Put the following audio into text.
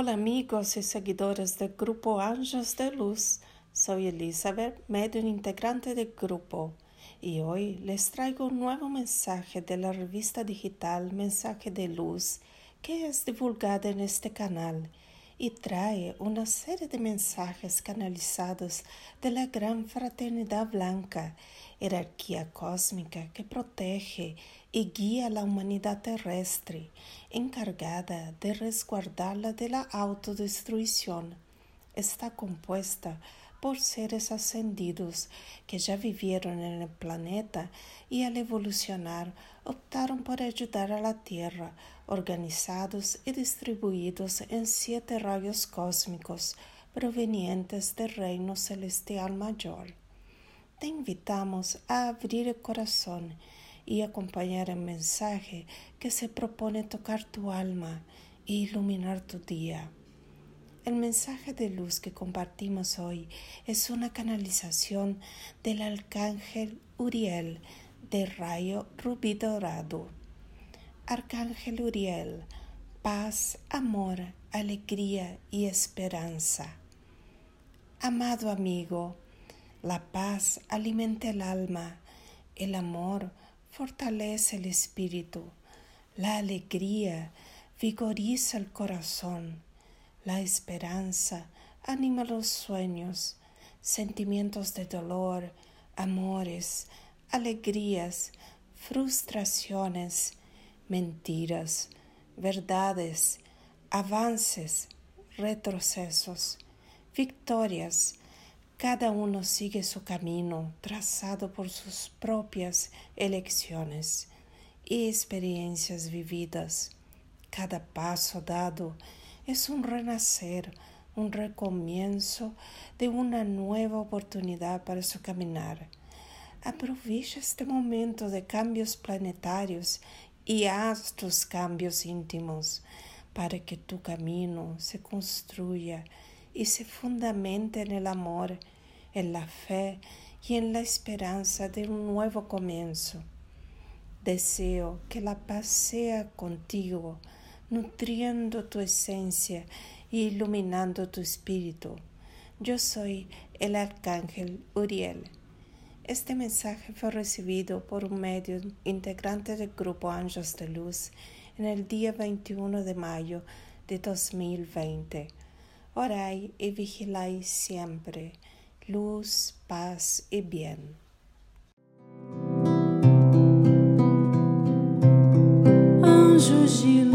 Hola amigos y seguidores del grupo Ángeles de Luz. Soy Elizabeth, medio integrante del grupo, y hoy les traigo un nuevo mensaje de la revista digital Mensaje de Luz que es divulgada en este canal y trae una serie de mensajes canalizados de la gran fraternidad blanca, jerarquía cósmica que protege y guía a la humanidad terrestre, encargada de resguardarla de la autodestrucción. Está compuesta por seres ascendidos que ya vivieron en el planeta y al evolucionar optaron por ayudar a la Tierra, organizados y distribuidos en siete rayos cósmicos provenientes del reino celestial mayor. Te invitamos a abrir el corazón y acompañar el mensaje que se propone tocar tu alma e iluminar tu día. El mensaje de luz que compartimos hoy es una canalización del arcángel Uriel de rayo rubí dorado. Arcángel Uriel, paz, amor, alegría y esperanza. Amado amigo, la paz alimenta el alma, el amor fortalece el espíritu, la alegría vigoriza el corazón la esperanza anima los sueños, sentimientos de dolor, amores, alegrías, frustraciones, mentiras, verdades, avances, retrocesos, victorias. Cada uno sigue su camino trazado por sus propias elecciones y experiencias vividas. Cada paso dado es un renacer, un recomienzo de una nueva oportunidad para su caminar. Aprovecha este momento de cambios planetarios y haz tus cambios íntimos para que tu camino se construya y se fundamente en el amor, en la fe y en la esperanza de un nuevo comienzo. Deseo que la paz sea contigo nutriendo tu esencia e iluminando tu espíritu. Yo soy el arcángel Uriel. Este mensaje fue recibido por un medio integrante del grupo Ángeles de Luz en el día 21 de mayo de 2020. Orai y vigilai siempre. Luz, paz y bien. Anjos de luz.